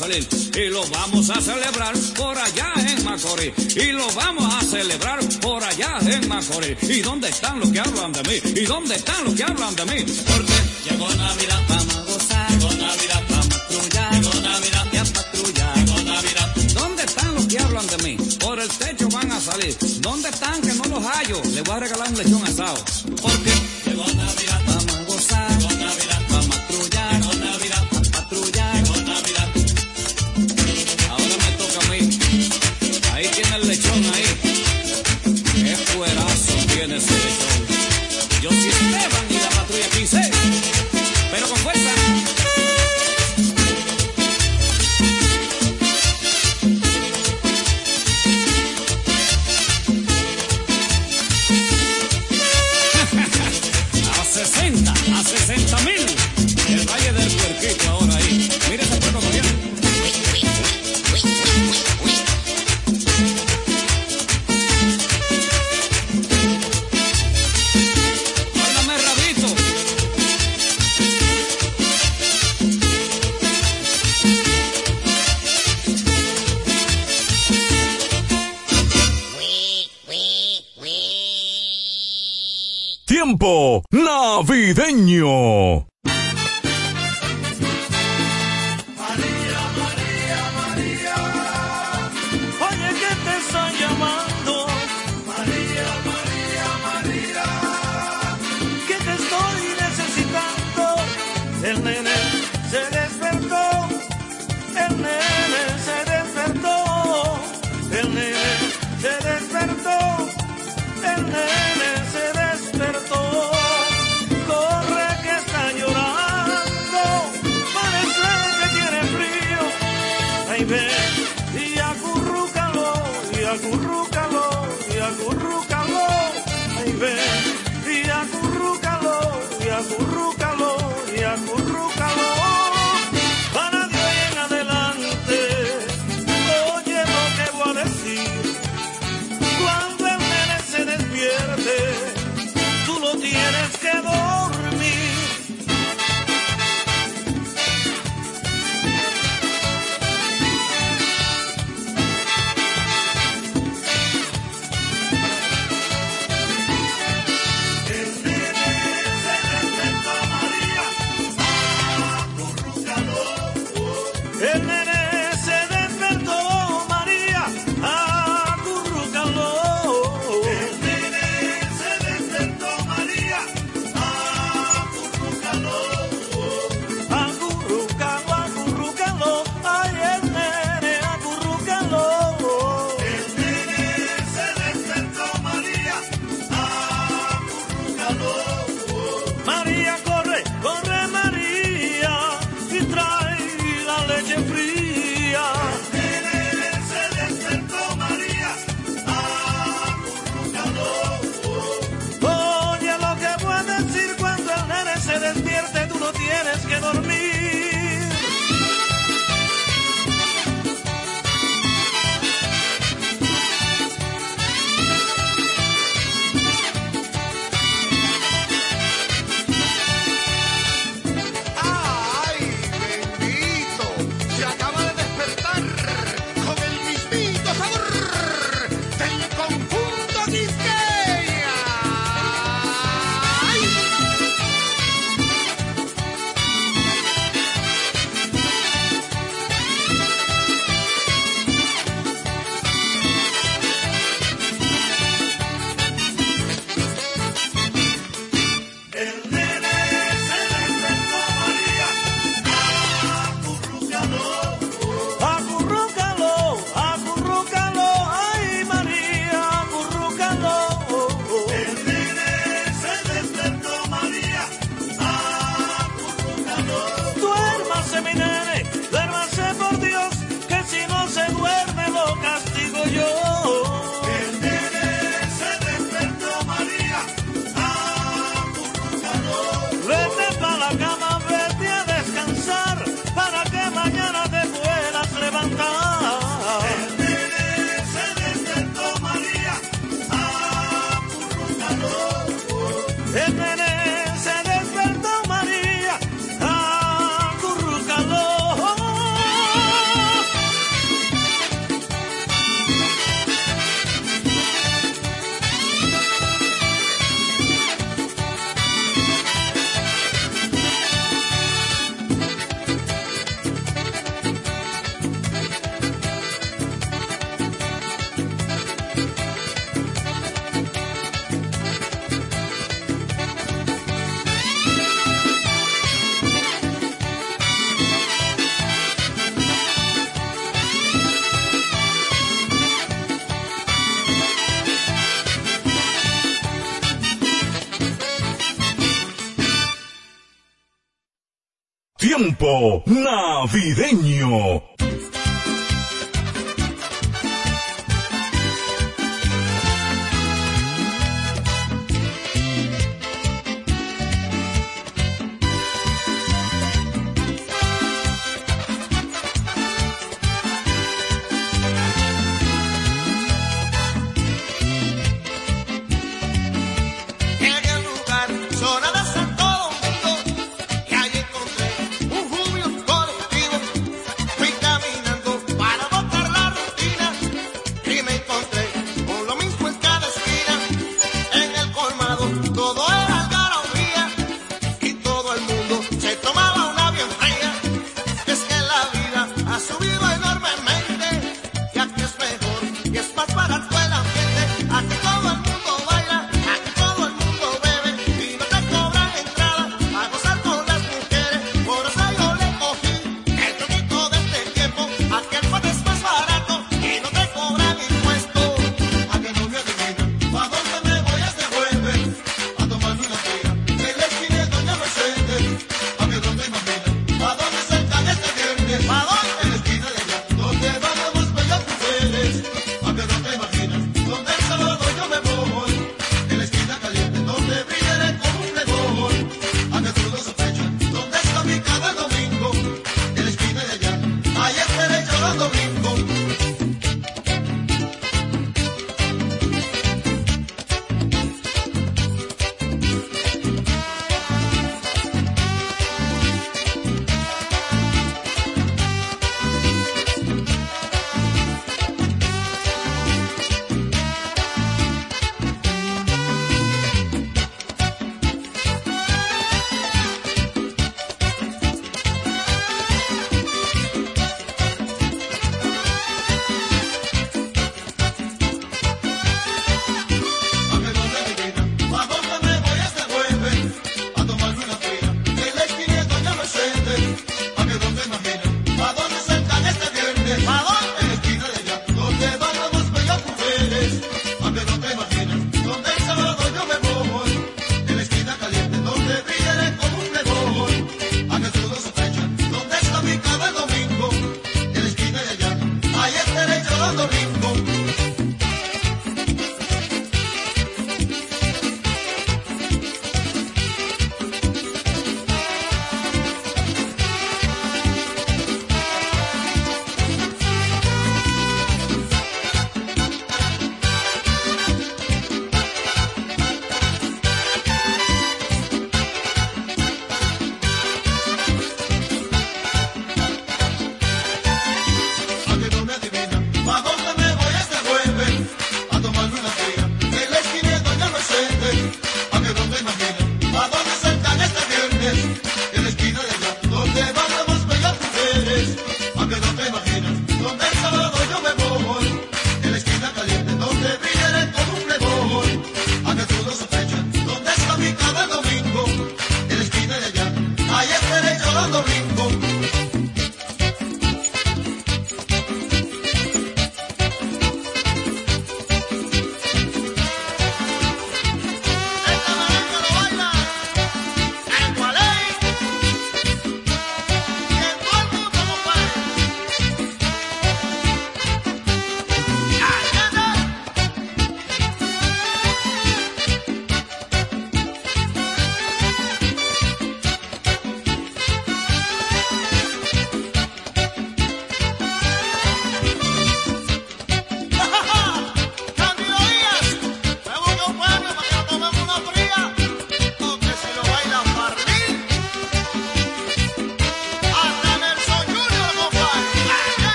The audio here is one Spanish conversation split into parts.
salir y lo vamos a celebrar por allá en Macorís y lo vamos a celebrar por allá en Macorís. ¿Y dónde están los que hablan de mí? ¿Y dónde están los que hablan de mí? Porque Navideño.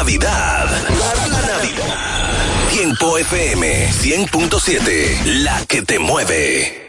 Navidad. La Navidad. Tiempo FM 100.7, la que te mueve.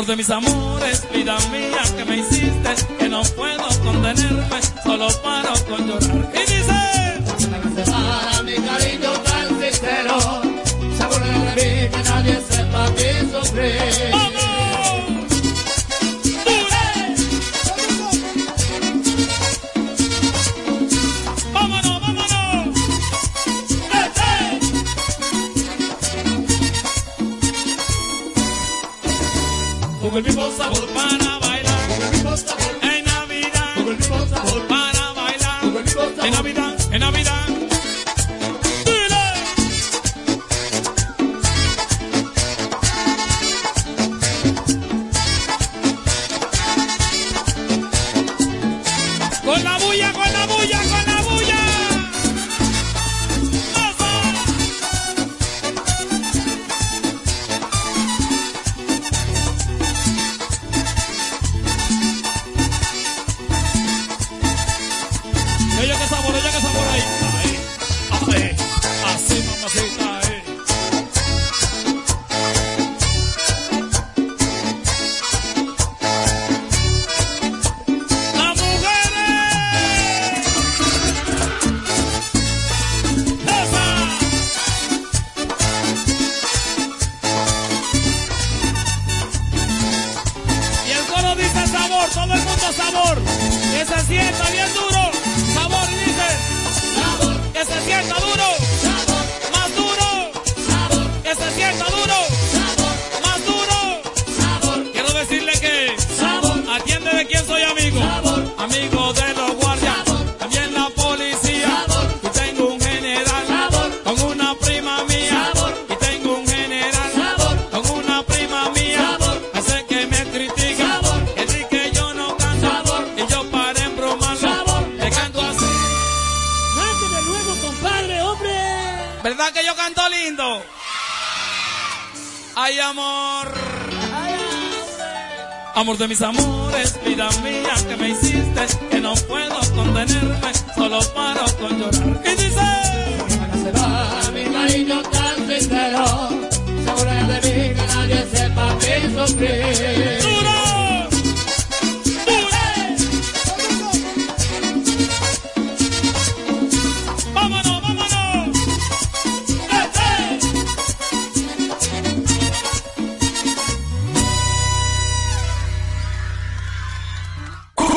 amor de mis amores, vida mía que me hiciste, que no puedo contenerme, solo paro con llorar.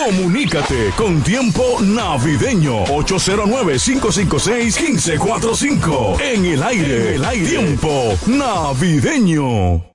Comunícate con tiempo navideño 809-556-1545. En el aire, en el aire. Tiempo navideño.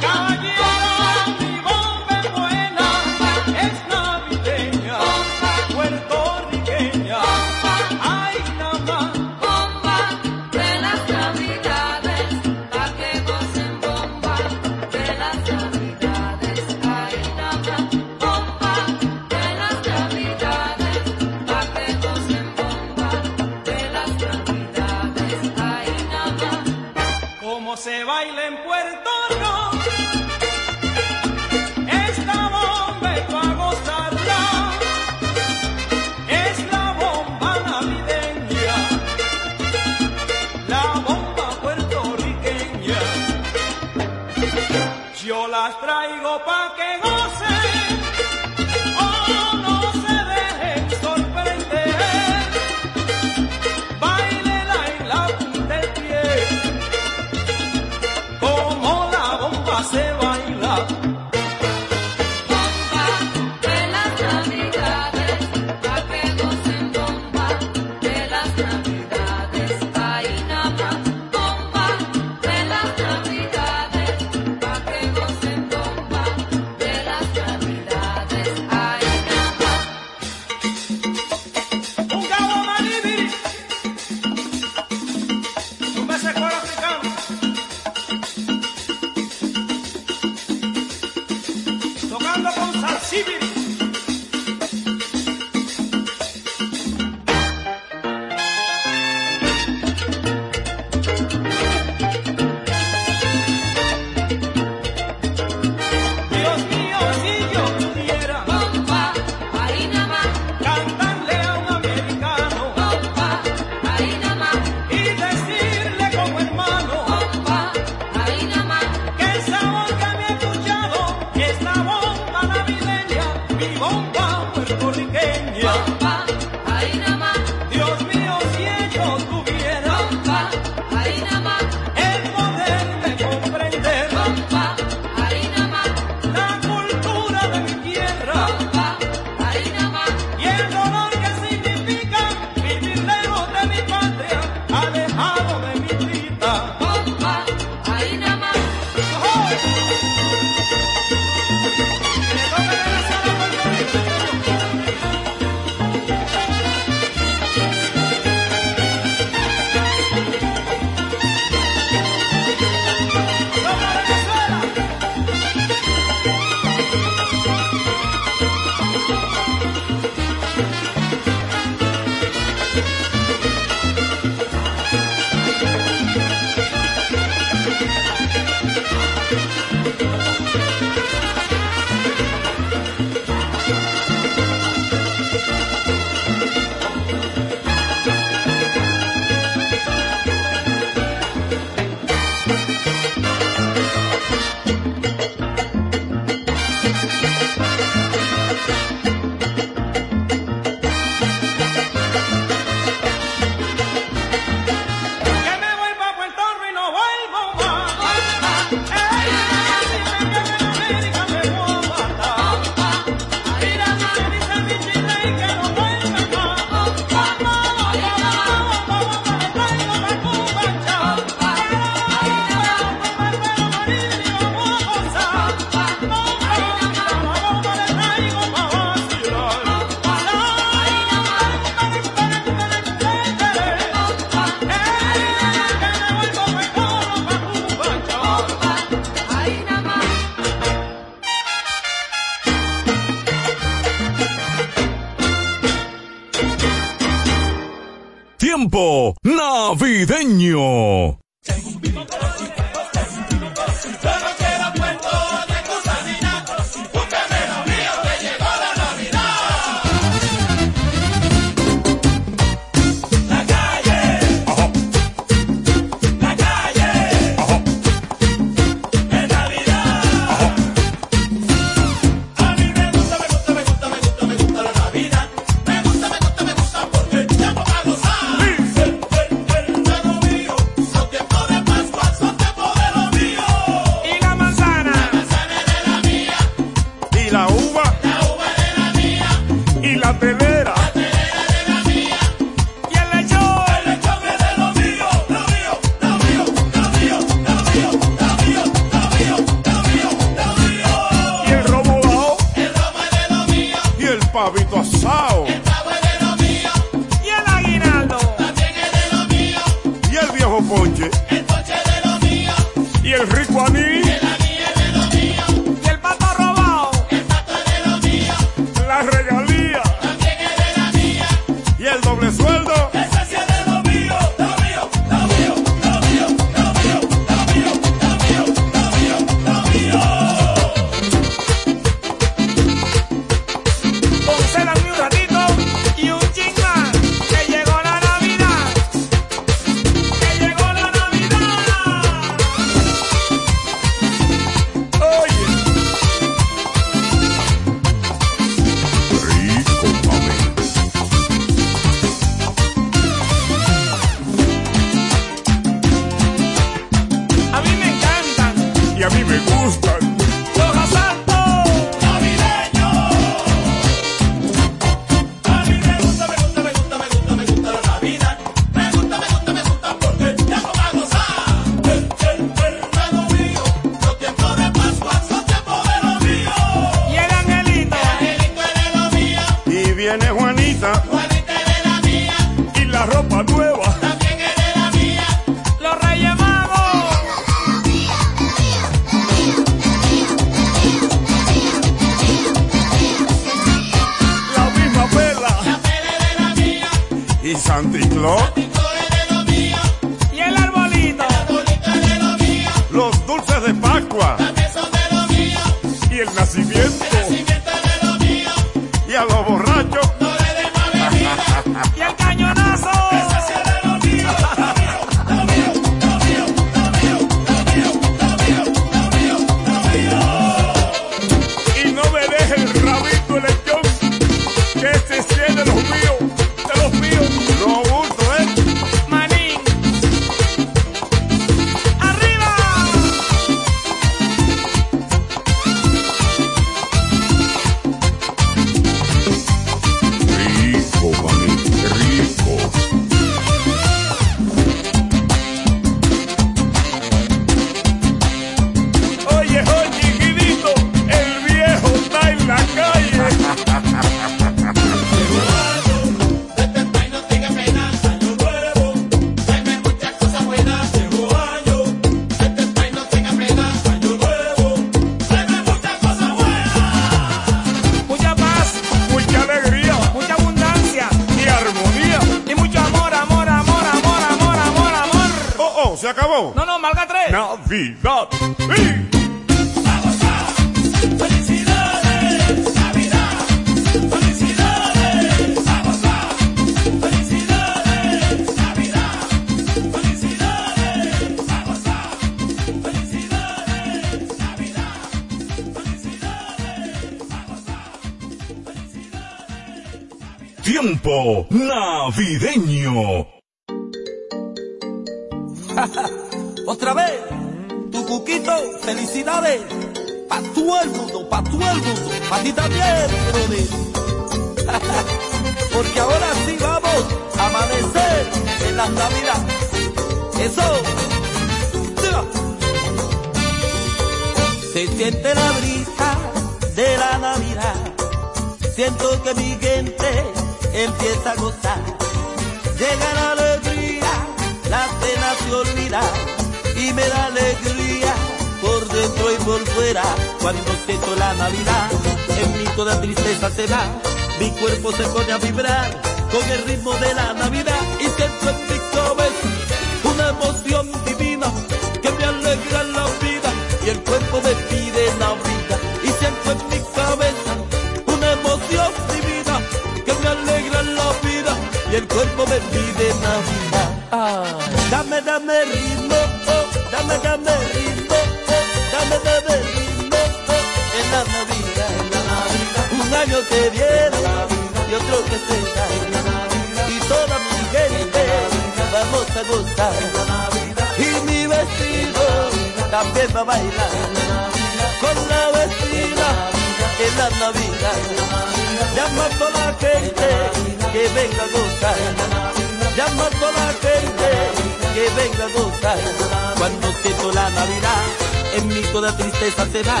Toda tristeza se va.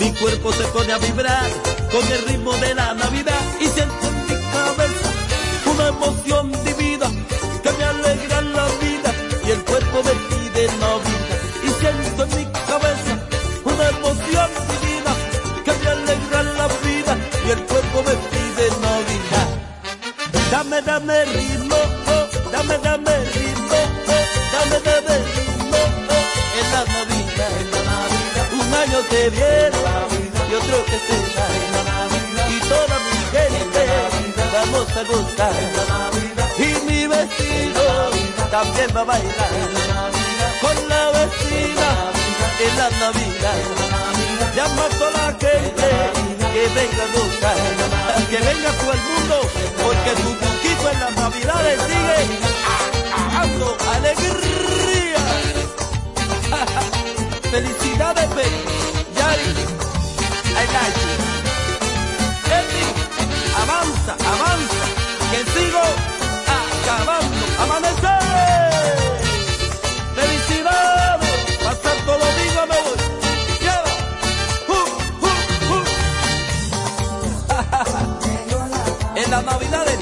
Mi cuerpo se pone a vibrar con el ritmo de la Navidad y siento en mi cabeza una emoción divina que me alegra la vida y el cuerpo me pide Navidad y siento en mi cabeza una emoción divina que me alegra la vida y el cuerpo me pide Navidad. Dame, dame ritmo, oh, dame, dame ritmo, que viene y otro que se va, y toda mi gente vamos a gozar. Y mi vestido también va a bailar con la vecina en la Navidad. Llama a toda la gente que venga a gozar, que venga todo el mundo, porque tu poquito en las Navidades sigue dando alegría. Felicidades, baby. Yari, I like you. Avanza, avanza, que sigo acabando. Amanecer. Felicidades, pa' Santo Domingo me voy. Lleva. Uh, uh, uh. en las navidades,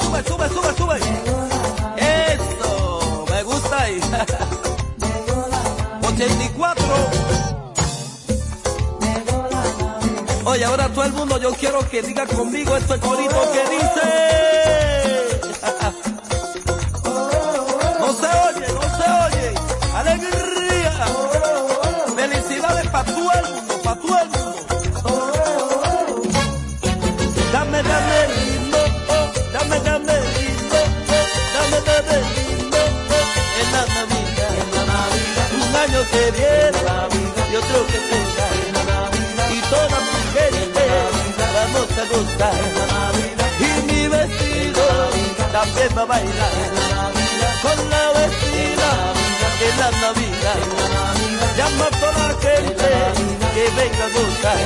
sube, sube, sube, sube. Eso, me gusta ahí. 84. Oye, ahora todo el mundo yo quiero que diga conmigo este corito que dice. A bailar con la vecina en la Navidad. Llama a toda la gente que venga a gozar.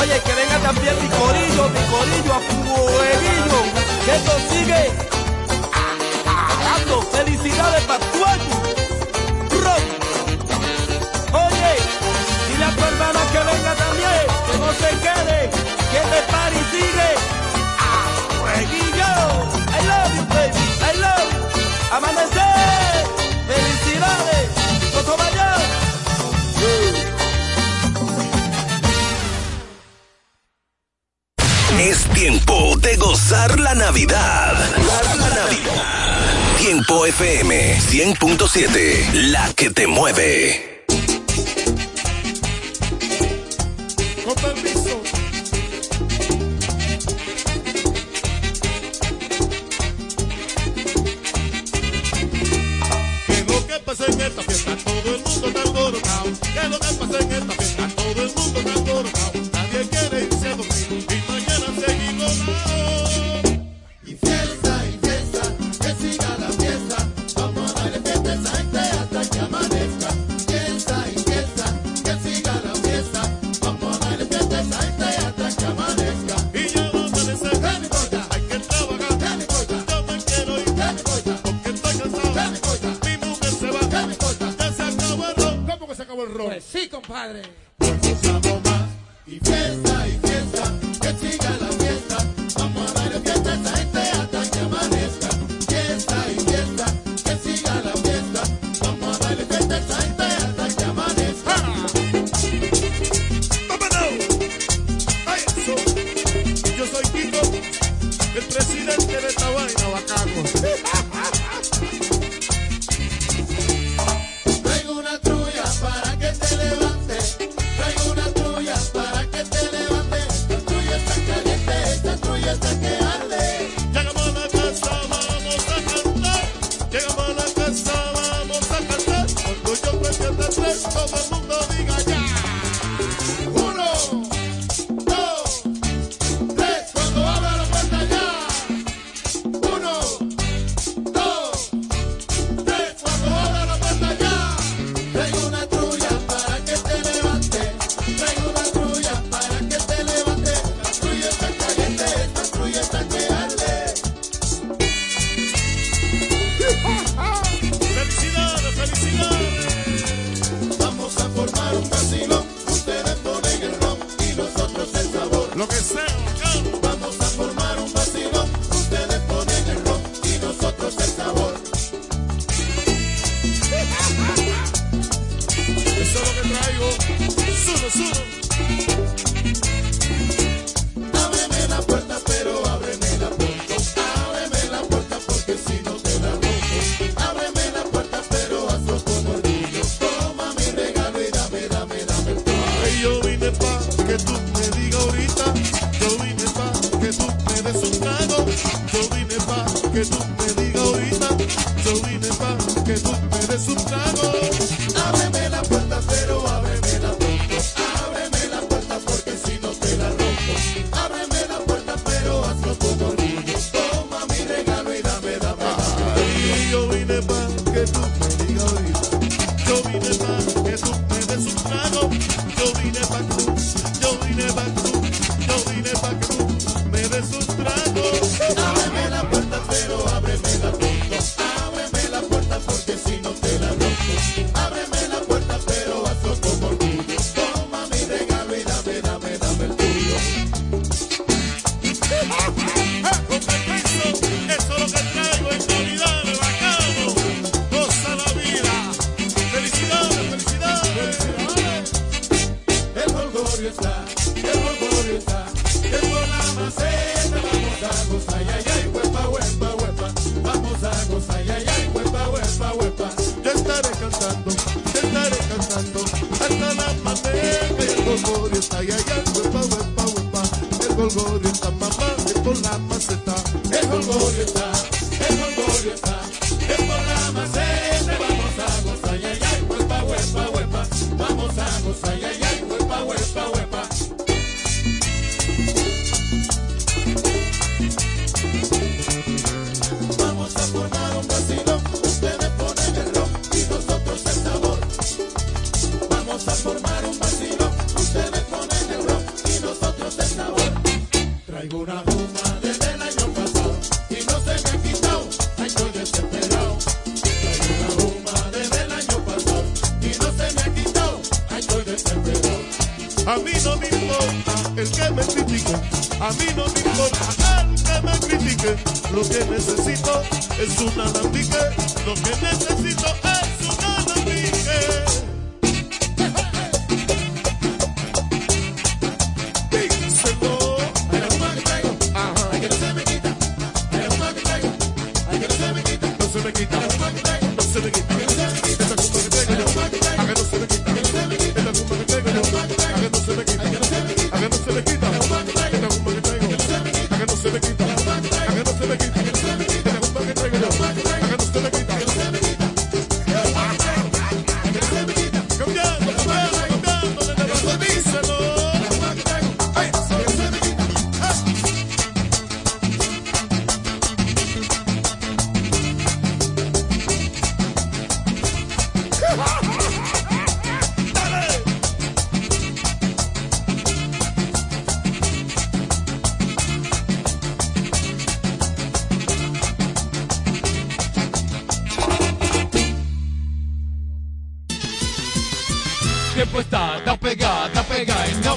Oye, que venga también mi corillo, mi corillo a fueguillo, que esto sigue dando felicidades para tu. Oye, dile a tu hermana que venga también, que no se quede, que este party sigue a fueguillo. I love you, Amanecer, felicidades, Coco Mayor. Es tiempo de gozar la Navidad. Gozar la Navidad. Tiempo FM 100.7, la que te mueve.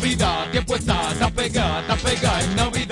Navidad. Tiempo está, está pegada, está pegada en Navidad.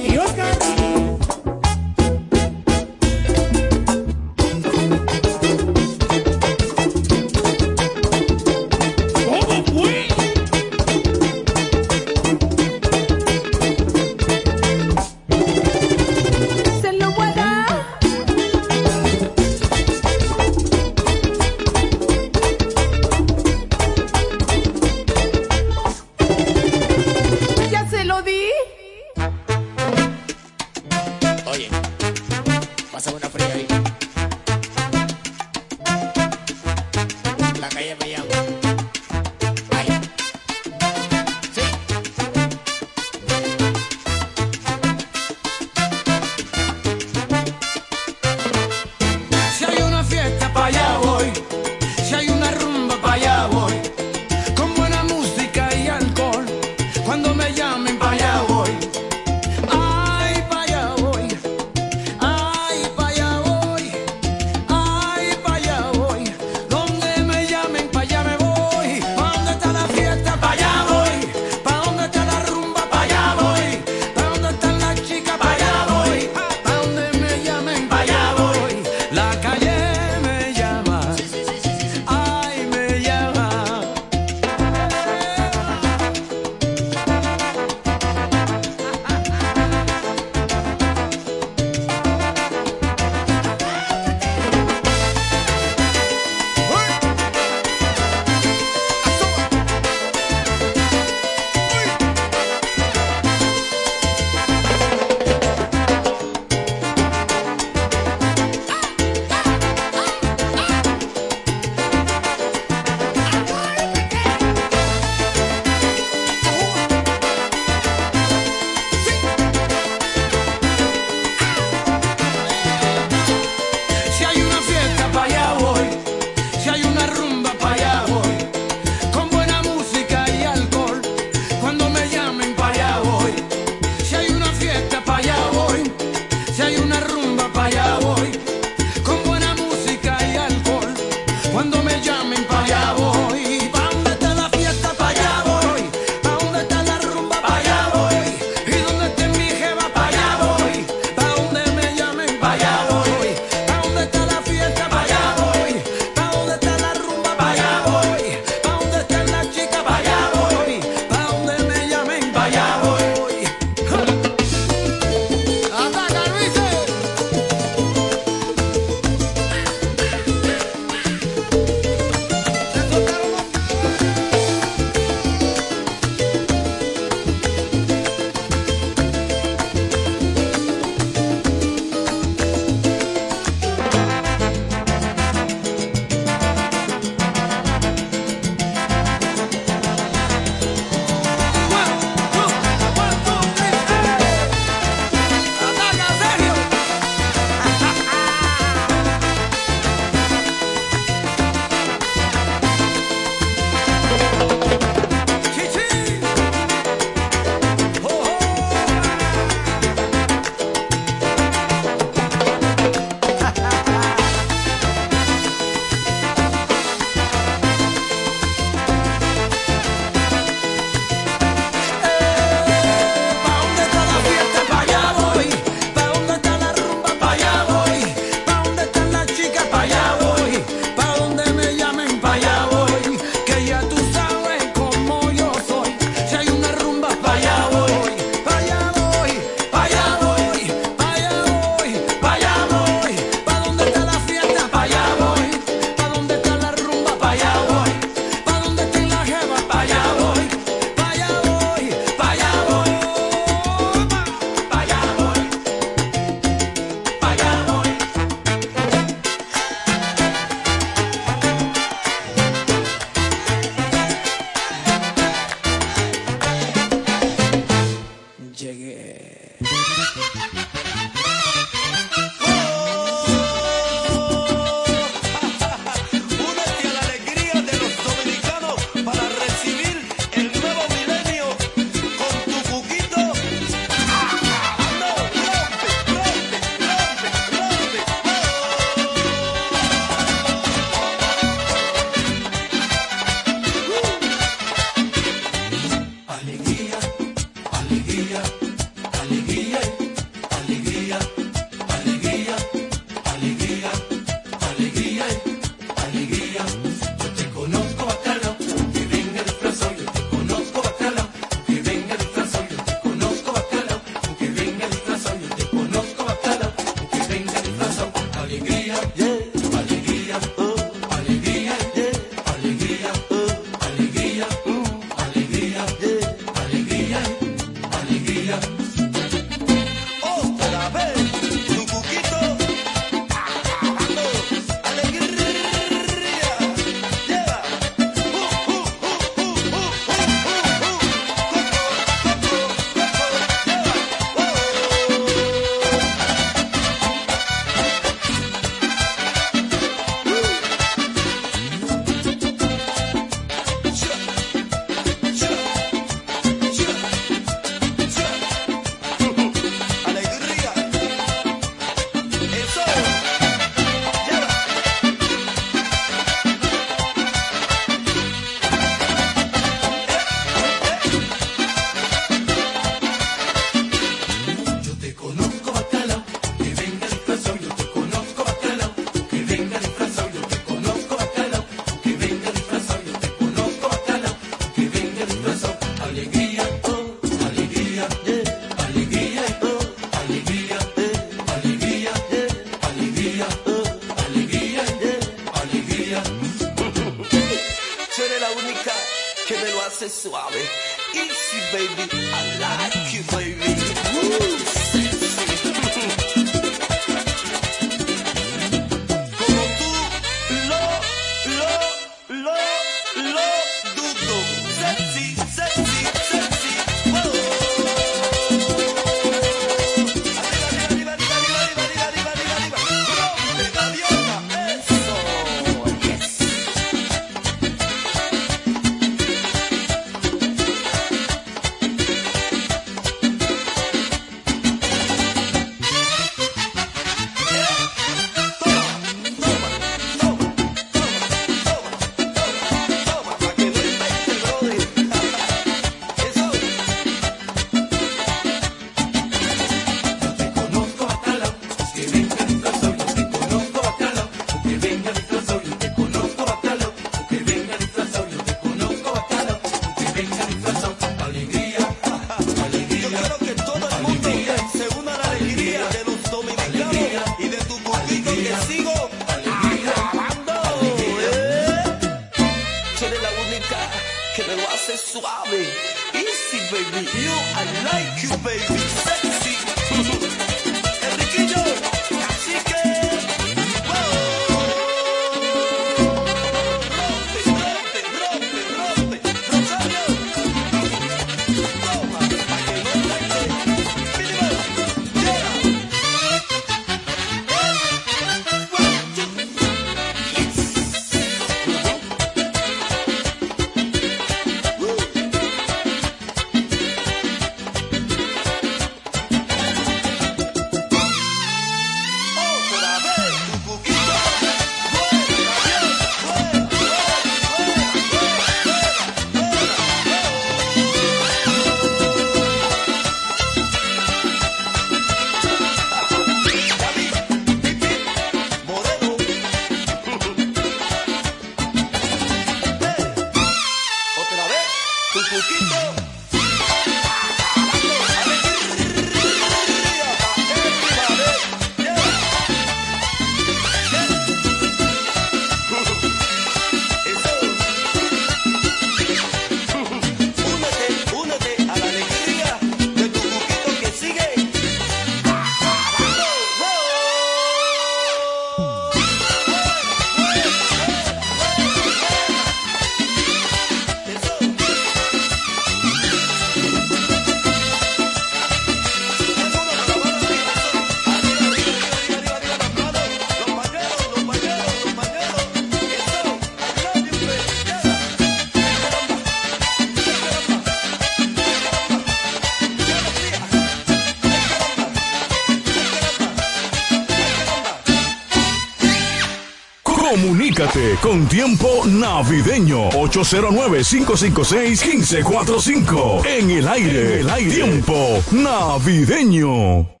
con tiempo navideño. 809-556-1545. En el aire, en el aire. Tiempo navideño.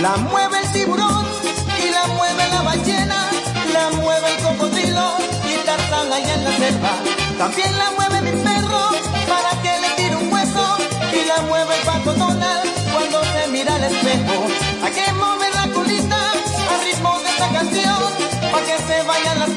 La mueve el tiburón y la mueve la ballena, la mueve el cocodrilo y Tarzán allá en la selva. También la mueve mi perro para que le tire un hueso y la mueve el Paco Donald cuando se mira al espejo. Hay que mover la culita al ritmo de esta canción para que se vayan las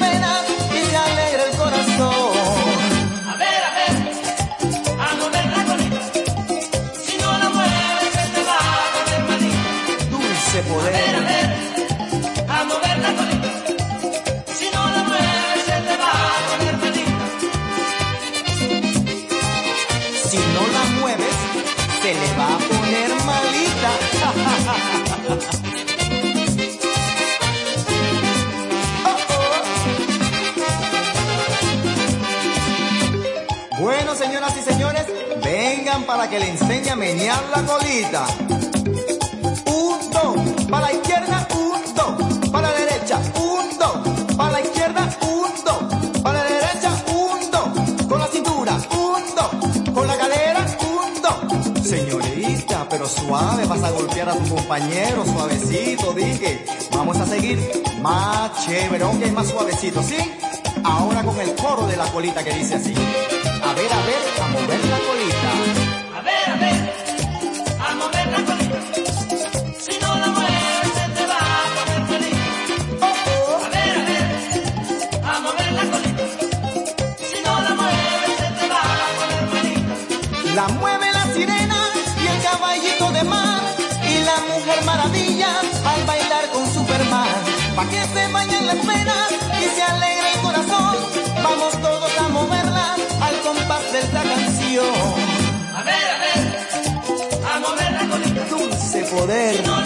que le enseñe a menear la colita. Un, dos, para la izquierda, un, dos, para la derecha, un, dos, para la izquierda, un, dos, para la derecha, un, dos, con la cintura, un, dos, con la cadera, un, dos. Señorita, pero suave, vas a golpear a tu compañero, suavecito, dije. Vamos a seguir más chévere, aunque más suavecito, ¿sí? Ahora con el coro de la colita que dice así. A ver, a ver, a moverla. poder.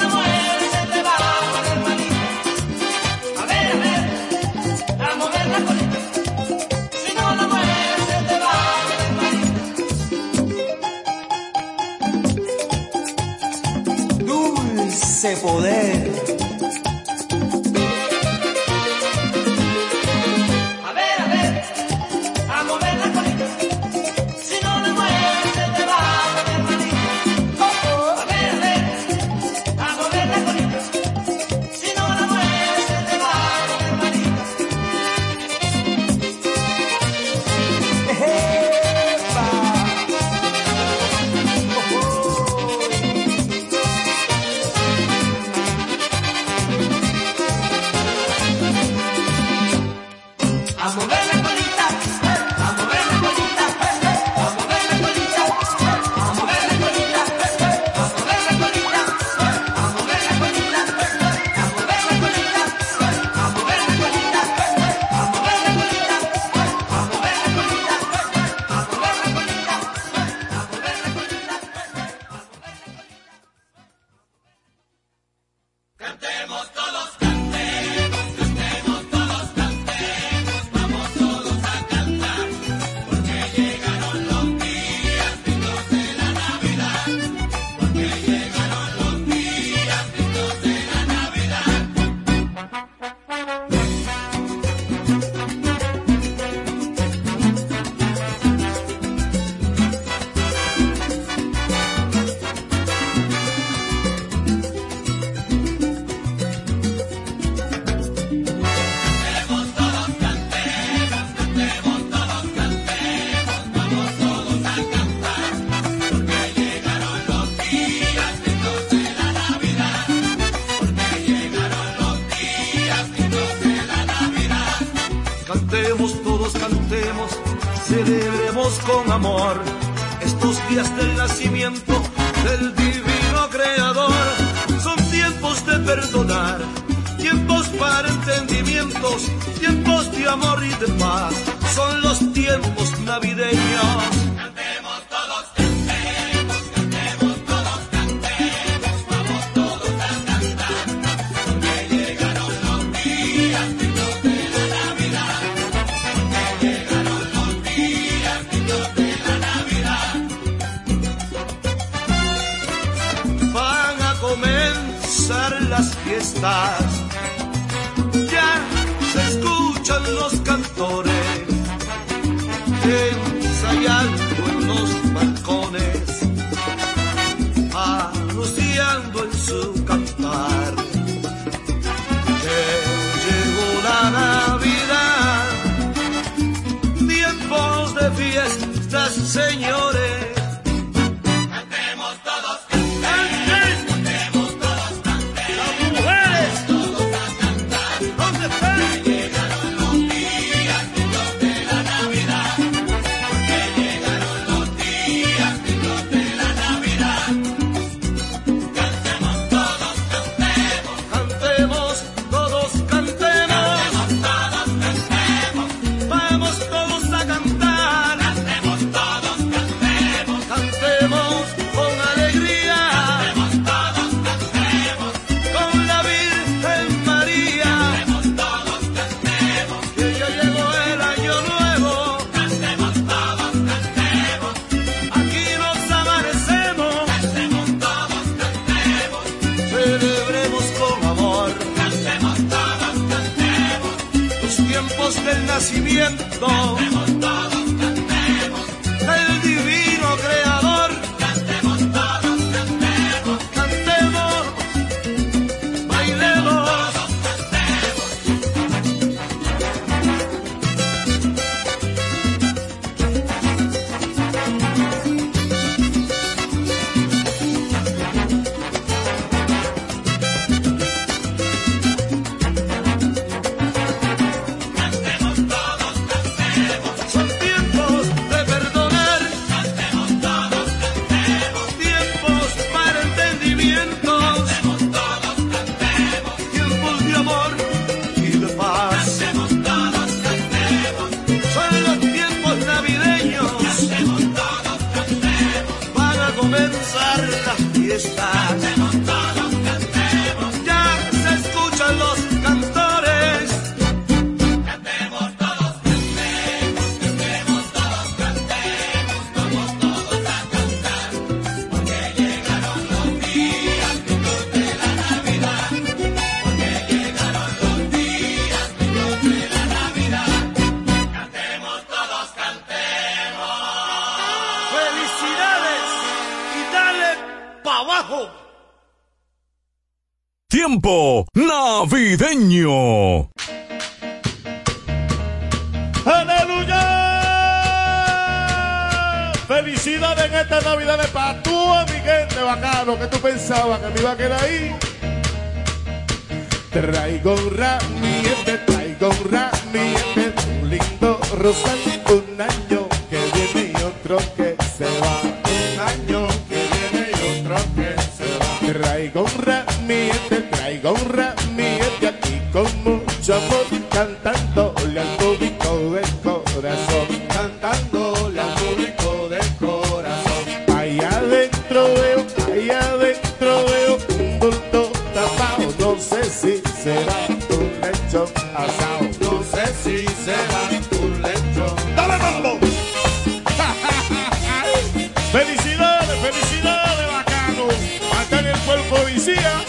fue el policía.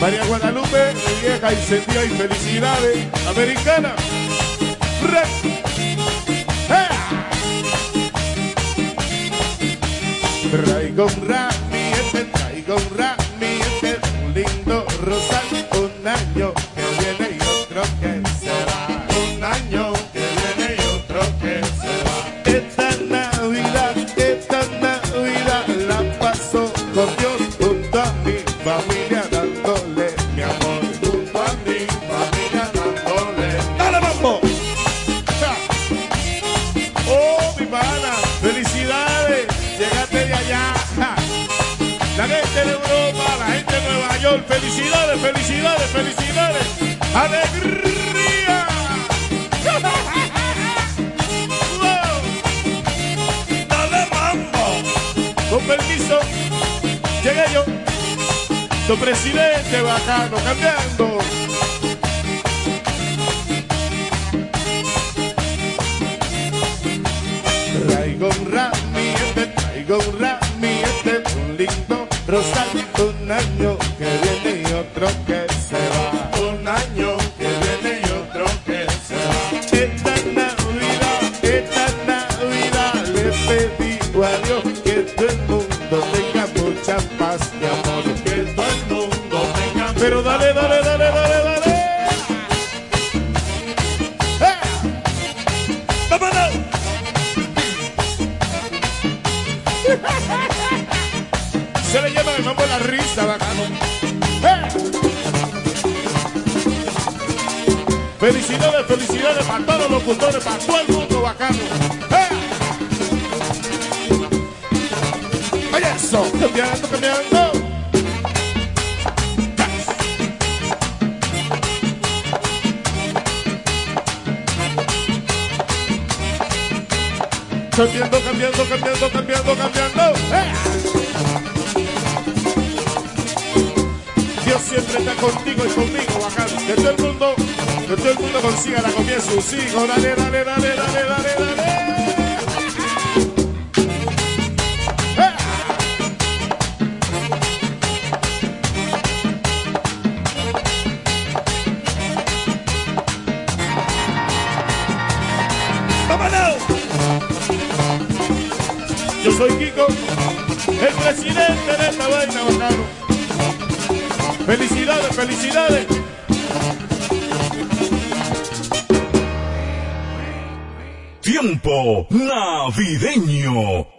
María Guadalupe, vieja incendia y felicidades, americana. Traigo un ramillete, traigo un ramillete, un lindo rosal. felicidades, felicidades, felicidades. ¡Alegría! ¡Dale mambo! Con permiso, llegué yo. Tu presidente bajando, cambiando. Traigo un ramillete, traigo un ramillete, un lindo rosal, un año consigo. Dale, dale, dale. tiempo navideño.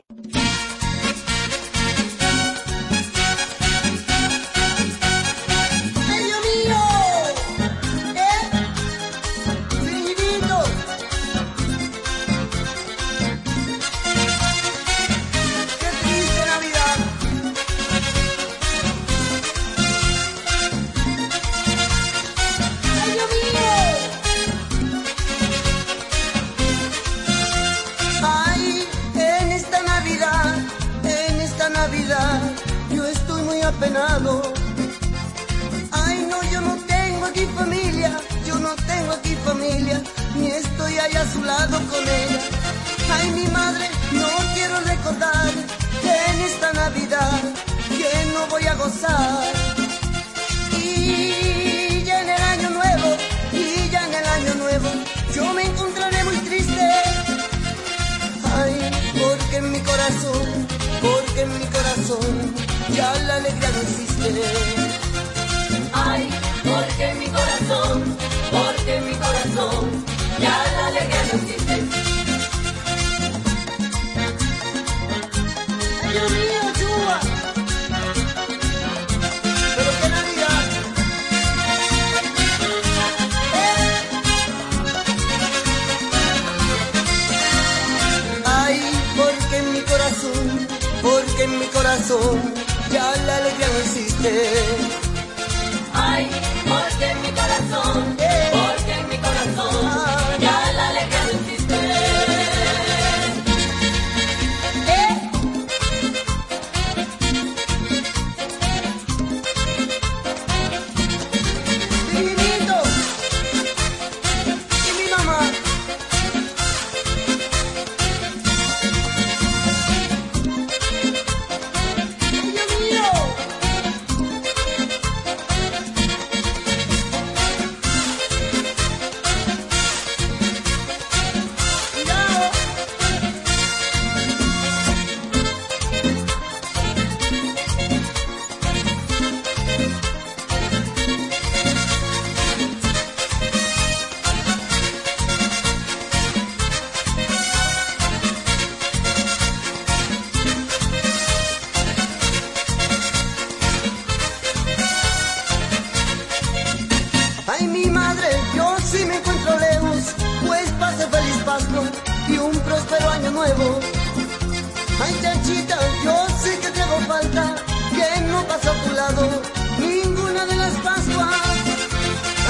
Ay, chachita, yo sé que te hago falta, que no pasa a tu lado ninguna de las pascuas.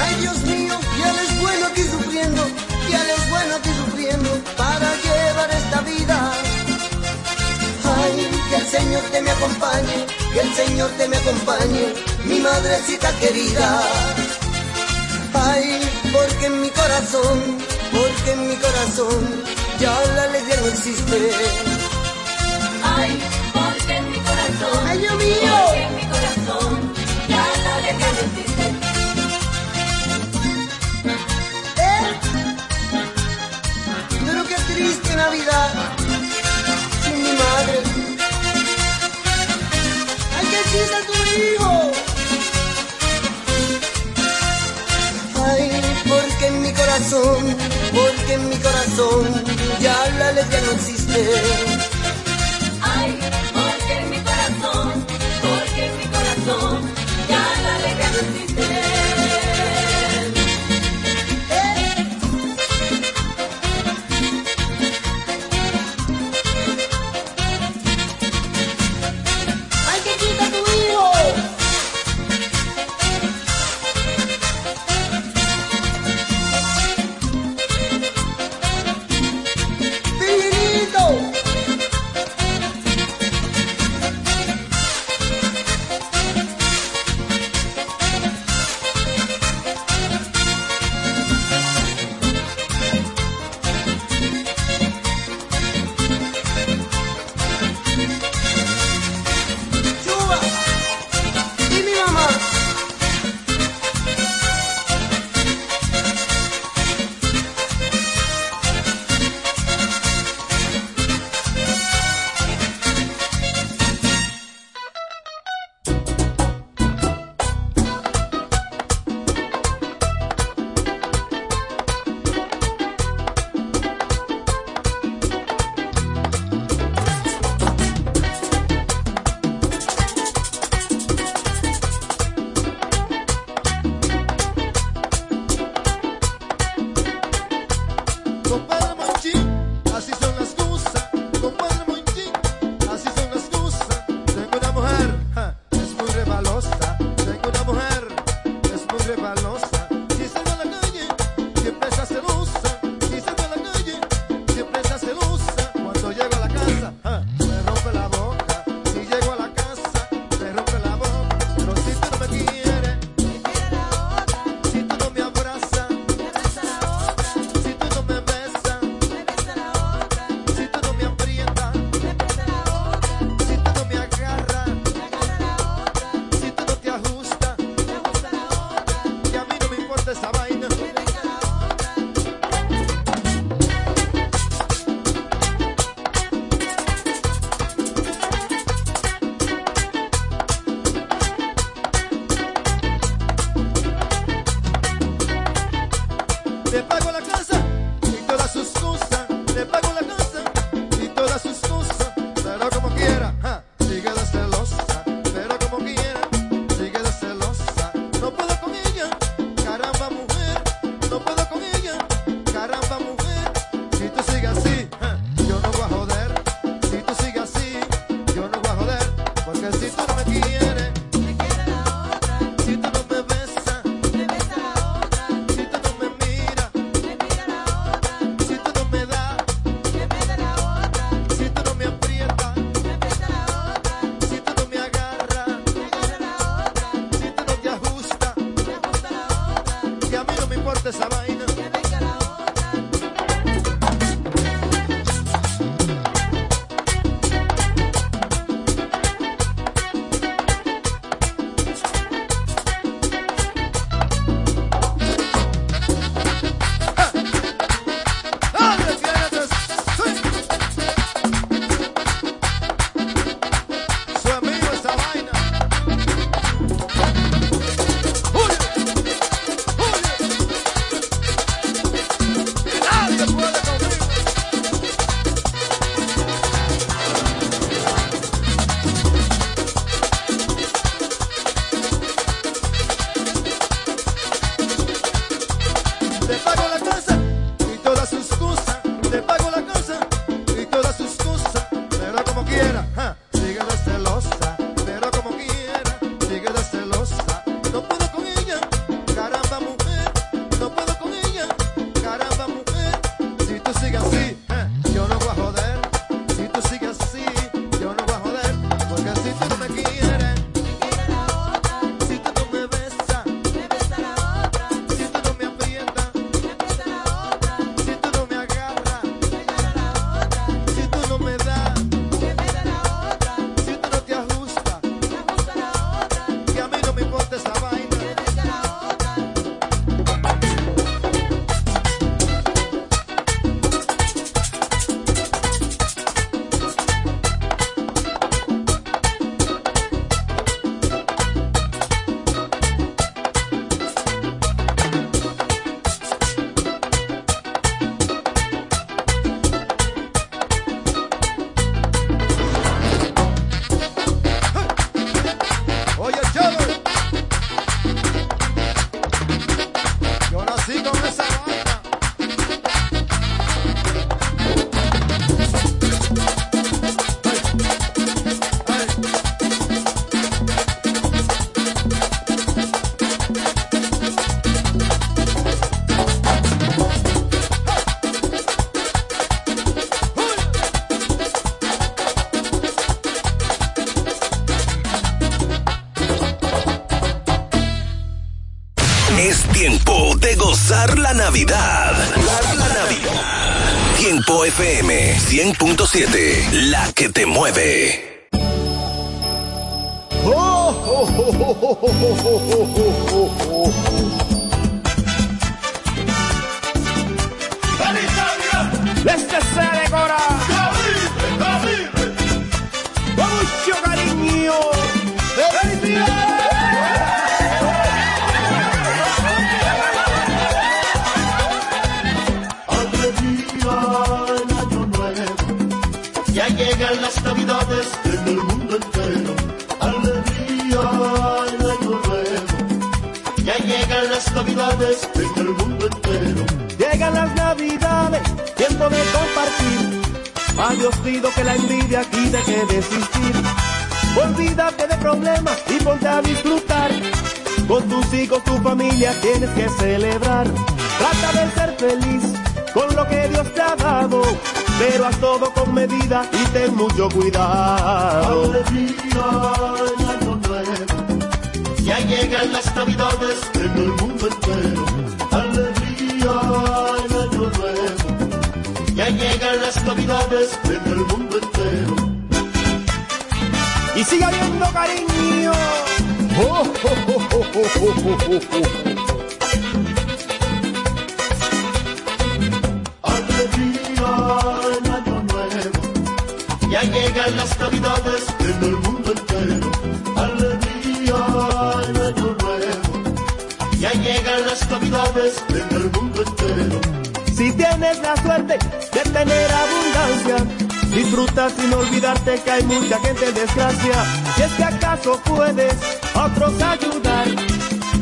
Ay, Dios mío, ya les bueno aquí sufriendo, ya les bueno aquí sufriendo para llevar esta vida. Ay, que el Señor te me acompañe, que el Señor te me acompañe, mi madrecita querida. Ay, porque en mi corazón, porque en mi corazón ya la alegría no existe. Ay, porque en mi corazón. ¡Ay, Dios mío! Porque en mi corazón ya la descalentiste. ¿Eh? Pero qué triste Navidad sin mi madre. ¡Ay, qué chiste tu hijo! Ay, porque en mi corazón, porque en mi corazón ya la alegría no existe.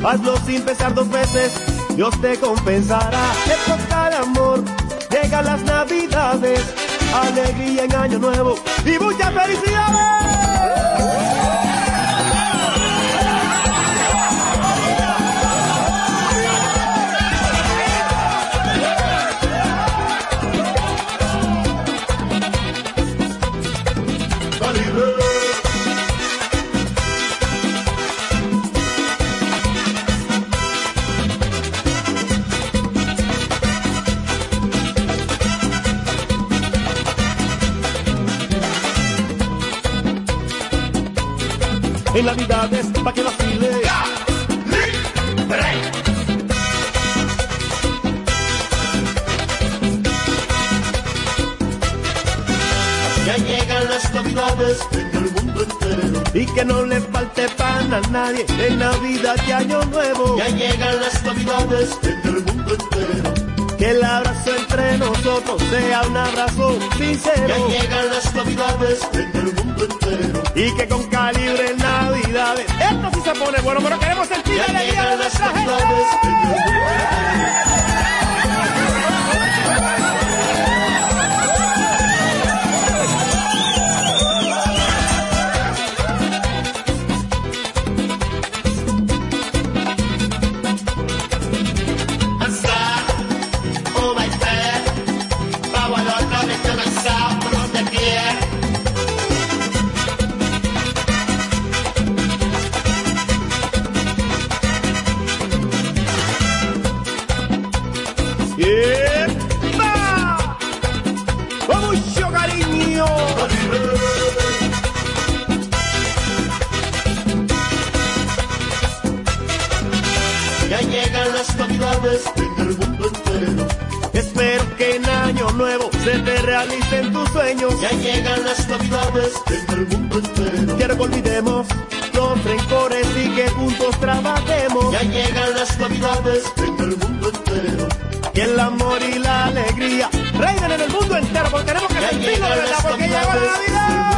Hazlo sin pensar dos veces, Dios te compensará. Época de amor, llegan las navidades, alegría en año nuevo y muchas felicidades. En navidades, pa' que vacile. Ya llegan las navidades en el mundo entero. Y que no le falte pan a nadie en Navidad y Año Nuevo. Ya llegan las navidades en el mundo entero. Que el abrazo entre nosotros sea un abrazo sincero. Ya llegan las navidades en el mundo entero. Y que con calibre en Navidades. Esto sí se pone bueno, pero queremos sentir la Ya alegría de nuestra gente. en el mundo entero. Ya llegan las navidades en el mundo entero. Quiero que olvidemos los rencores y que juntos trabajemos. Ya llegan las navidades en el mundo entero. Que el amor y la alegría reinen en el mundo entero. Porque tenemos que sentirlo de verdad. Porque llegó la Navidad.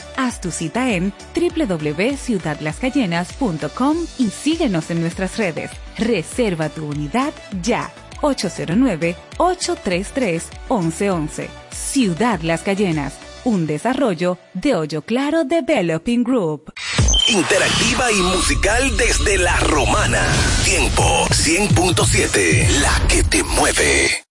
Haz tu cita en www.ciudadlascayenas.com y síguenos en nuestras redes. Reserva tu unidad ya. 809-833-1111. Ciudad Las Cayenas. Un desarrollo de Hoyo Claro Developing Group. Interactiva y musical desde La Romana. Tiempo 100.7, la que te mueve.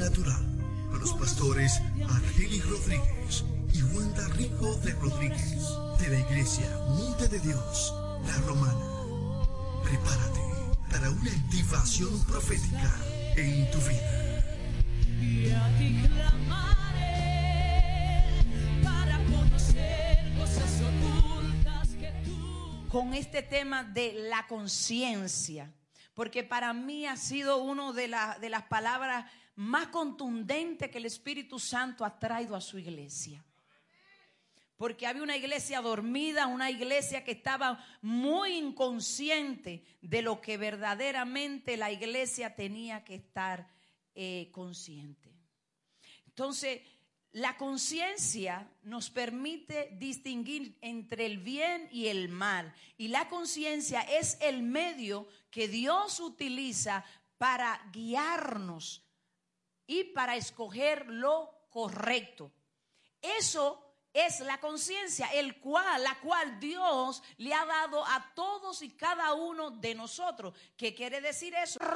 Sobrenatural. Con los pastores Argelis Rodríguez y Wanda Rico de Rodríguez, de la iglesia Monte de Dios, la Romana. Prepárate para una activación profética en tu vida. Y a ti clamaré para conocer cosas ocultas que tú. con este tema de la conciencia, porque para mí ha sido una de, la- de las palabras más contundentes que el Espíritu Santo ha traído a su iglesia. Porque había una iglesia dormida, una iglesia que estaba muy inconsciente de lo que verdaderamente la iglesia tenía que estar eh, consciente. Entonces, la conciencia nos permite distinguir entre el bien y el mal. Y la conciencia es el medio que Dios utiliza para guiarnos y para escoger lo correcto. Eso es la conciencia, el cual, la cual Dios le ha dado a todos y cada uno de nosotros. ¿Qué quiere decir eso?